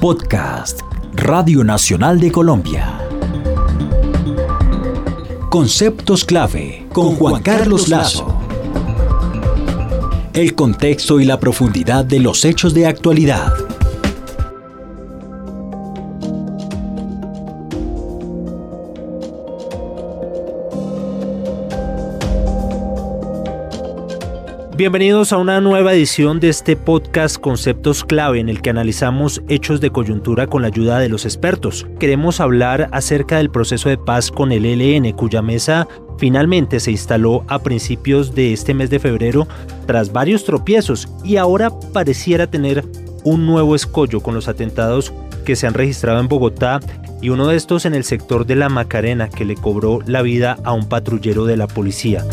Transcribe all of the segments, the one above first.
Podcast Radio Nacional de Colombia. Conceptos clave con Juan Carlos Lazo. El contexto y la profundidad de los hechos de actualidad. Bienvenidos a una nueva edición de este podcast Conceptos Clave en el que analizamos hechos de coyuntura con la ayuda de los expertos. Queremos hablar acerca del proceso de paz con el ELN cuya mesa finalmente se instaló a principios de este mes de febrero tras varios tropiezos y ahora pareciera tener un nuevo escollo con los atentados que se han registrado en Bogotá y uno de estos en el sector de la Macarena que le cobró la vida a un patrullero de la policía.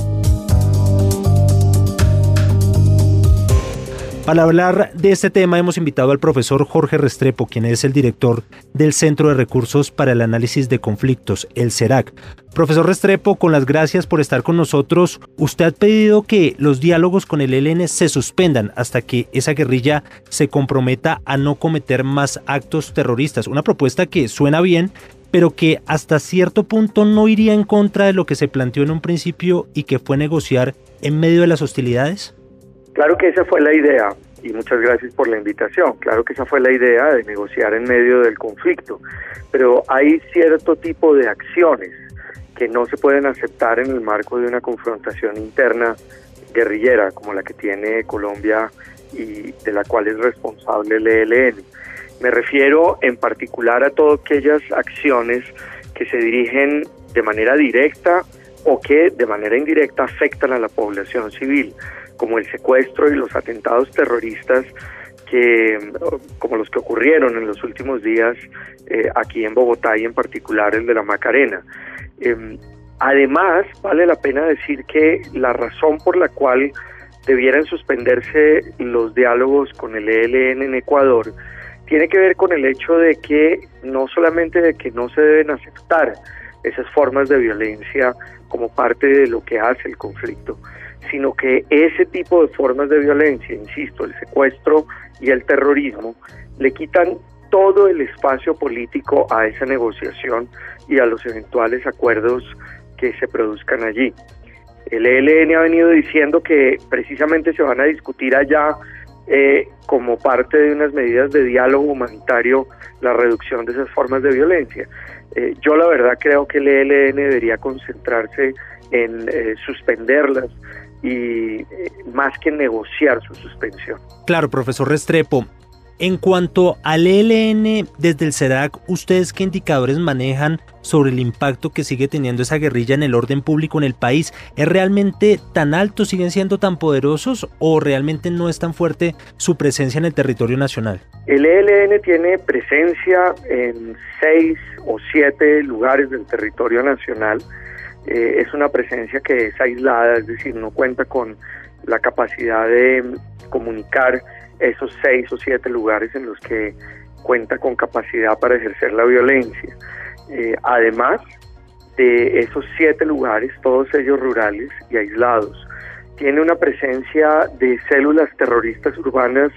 Para hablar de este tema hemos invitado al profesor Jorge Restrepo, quien es el director del Centro de Recursos para el Análisis de Conflictos, el CERAC. Profesor Restrepo, con las gracias por estar con nosotros. Usted ha pedido que los diálogos con el ELN se suspendan hasta que esa guerrilla se comprometa a no cometer más actos terroristas. Una propuesta que suena bien, pero que hasta cierto punto no iría en contra de lo que se planteó en un principio y que fue negociar en medio de las hostilidades. Claro que esa fue la idea y muchas gracias por la invitación. Claro que esa fue la idea de negociar en medio del conflicto, pero hay cierto tipo de acciones que no se pueden aceptar en el marco de una confrontación interna guerrillera como la que tiene Colombia y de la cual es responsable el ELN. Me refiero en particular a todas aquellas acciones que se dirigen de manera directa o que de manera indirecta afectan a la población civil como el secuestro y los atentados terroristas que como los que ocurrieron en los últimos días eh, aquí en Bogotá y en particular el de la Macarena. Em, además, vale la pena decir que la razón por la cual debieran suspenderse los diálogos con el ELN en Ecuador tiene que ver con el hecho de que no solamente de que no se deben aceptar esas formas de violencia como parte de lo que hace el conflicto, sino que ese tipo de formas de violencia, insisto, el secuestro y el terrorismo, le quitan todo el espacio político a esa negociación y a los eventuales acuerdos que se produzcan allí. El ELN ha venido diciendo que precisamente se van a discutir allá eh, como parte de unas medidas de diálogo humanitario la reducción de esas formas de violencia. Eh, yo la verdad creo que el ELN debería concentrarse en eh, suspenderlas y eh, más que negociar su suspensión. Claro, profesor Restrepo. En cuanto al ELN, desde el CEDAC, ¿ustedes qué indicadores manejan sobre el impacto que sigue teniendo esa guerrilla en el orden público en el país? ¿Es realmente tan alto, siguen siendo tan poderosos o realmente no es tan fuerte su presencia en el territorio nacional? El ELN tiene presencia en seis o siete lugares del territorio nacional eh, es una presencia que es aislada, es decir, no cuenta con la capacidad de comunicar esos seis o siete lugares en los que cuenta con capacidad para ejercer la violencia. Eh, además de esos siete lugares, todos ellos rurales y aislados, tiene una presencia de células terroristas urbanas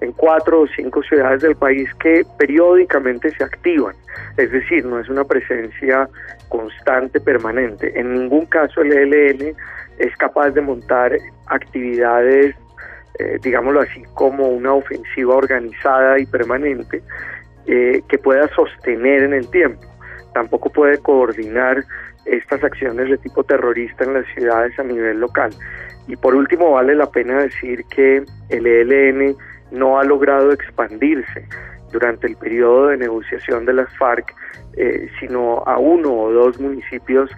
en cuatro o cinco ciudades del país que periódicamente se activan. Es decir, no es una presencia constante, permanente. En ningún caso el ELN es capaz de montar actividades, eh, digámoslo así, como una ofensiva organizada y permanente eh, que pueda sostener en el tiempo. Tampoco puede coordinar estas acciones de tipo terrorista en las ciudades a nivel local. Y por último, vale la pena decir que el ELN no ha logrado expandirse durante el periodo de negociación de las FARC, eh, sino a uno o dos municipios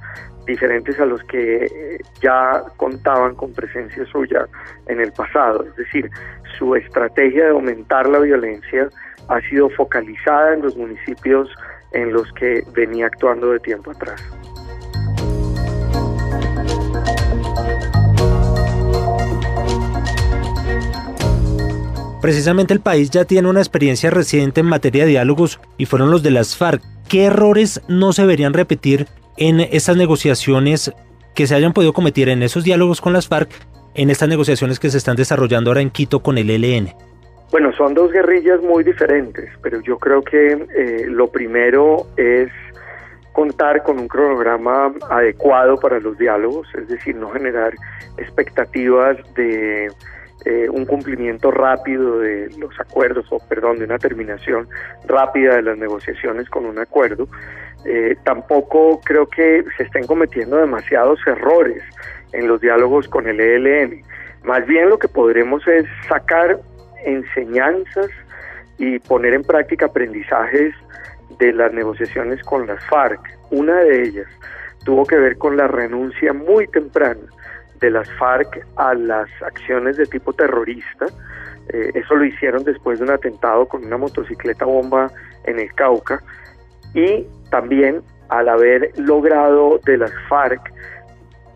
diferentes a los que eh, ya contaban con presencia suya en el pasado. Es decir, su estrategia de aumentar la violencia ha sido focalizada en los municipios en los que venía actuando de tiempo atrás. Precisamente el país ya tiene una experiencia reciente en materia de diálogos y fueron los de las FARC. ¿Qué errores no se deberían repetir en estas negociaciones que se hayan podido cometer en esos diálogos con las FARC, en estas negociaciones que se están desarrollando ahora en Quito con el ELN? Bueno, son dos guerrillas muy diferentes, pero yo creo que eh, lo primero es contar con un cronograma adecuado para los diálogos, es decir, no generar expectativas de eh, un cumplimiento rápido de los acuerdos, o perdón, de una terminación rápida de las negociaciones con un acuerdo. Eh, tampoco creo que se estén cometiendo demasiados errores en los diálogos con el ELN. Más bien lo que podremos es sacar enseñanzas y poner en práctica aprendizajes de las negociaciones con las FARC. Una de ellas tuvo que ver con la renuncia muy temprana de las FARC a las acciones de tipo terrorista. Eh, eso lo hicieron después de un atentado con una motocicleta bomba en el Cauca y también al haber logrado de las FARC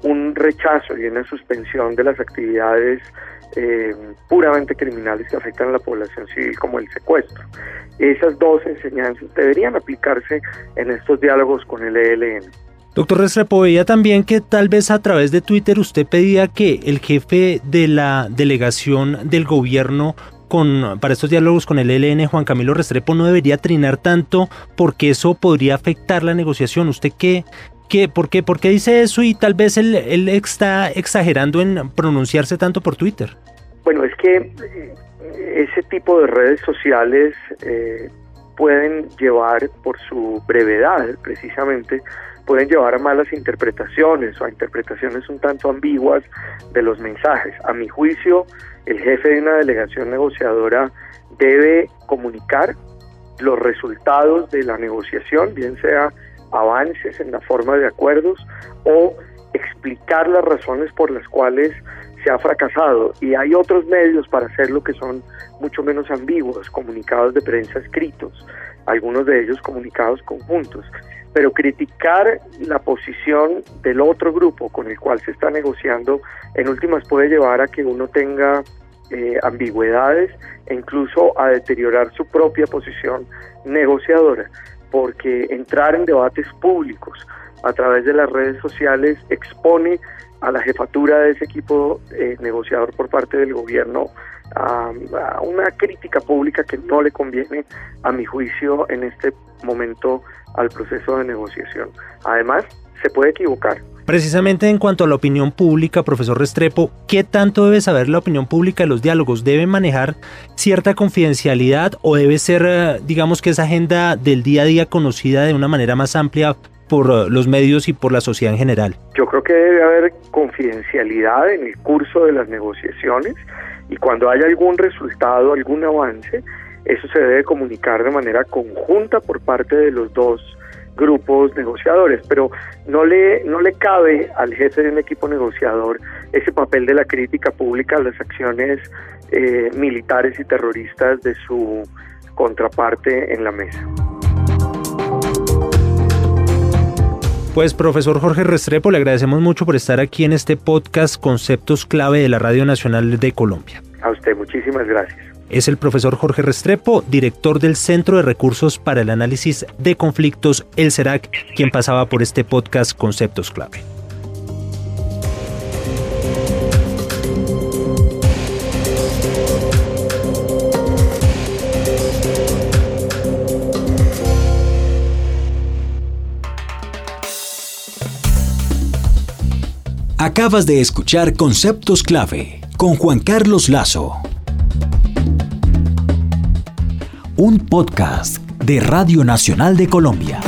un rechazo y una suspensión de las actividades eh, puramente criminales que afectan a la población civil como el secuestro. Esas dos enseñanzas deberían aplicarse en estos diálogos con el ELN. Doctor Restrepo, veía también que tal vez a través de Twitter usted pedía que el jefe de la delegación del gobierno con, para estos diálogos con el ELN, Juan Camilo Restrepo, no debería trinar tanto porque eso podría afectar la negociación. ¿Usted qué, qué, por, qué, por qué dice eso y tal vez él, él está exagerando en pronunciarse tanto por Twitter? Bueno, es que eh, ese tipo de redes sociales eh, pueden llevar, por su brevedad precisamente, pueden llevar a malas interpretaciones o a interpretaciones un tanto ambiguas de los mensajes. A mi juicio, el jefe de una delegación negociadora debe comunicar los resultados de la negociación, bien sea avances en la forma de acuerdos o explicar las razones por las cuales ha fracasado. Y hay otros medios para hacerlo que son mucho menos ambiguos, comunicados de prensa escritos, algunos de ellos comunicados conjuntos pero criticar la posición del otro grupo con el cual se está negociando, en últimas puede llevar a que uno tenga eh, ambigüedades e incluso a deteriorar su propia posición negociadora, porque entrar en debates públicos a través de las redes sociales expone a la jefatura de ese equipo eh, negociador por parte del gobierno a, una crítica pública que no le conviene, a mi juicio, en este momento al proceso de negociación. Además, se puede equivocar. Precisamente en cuanto a la opinión pública, profesor Restrepo, ¿qué tanto debe saber la opinión pública de los diálogos? ¿Debe manejar cierta confidencialidad o debe ser, eh, digamos que esa agenda del día a día conocida de una manera más amplia por eh, los medios y por la sociedad en general? Yo creo que debe haber confidencialidad en el curso de las negociaciones y cuando haya algún resultado, algún avance, eso se debe comunicar de manera conjunta por parte de los dos grupos negociadores, pero no le, no le cabe al jefe de un equipo negociador ese papel de la crítica pública a las acciones eh, militares y terroristas de su contraparte en la mesa. Pues profesor Jorge Restrepo, le agradecemos mucho por estar aquí en este podcast Conceptos Clave de la Radio Nacional de Colombia. A usted, muchísimas gracias es el profesor Jorge Restrepo, director del Centro de Recursos para el Análisis de Conflictos, el CERAC, quien pasaba por este podcast Conceptos Clave. Acabas de escuchar Conceptos Clave con Juan Carlos Lazo. un podcast de Radio Nacional de Colombia.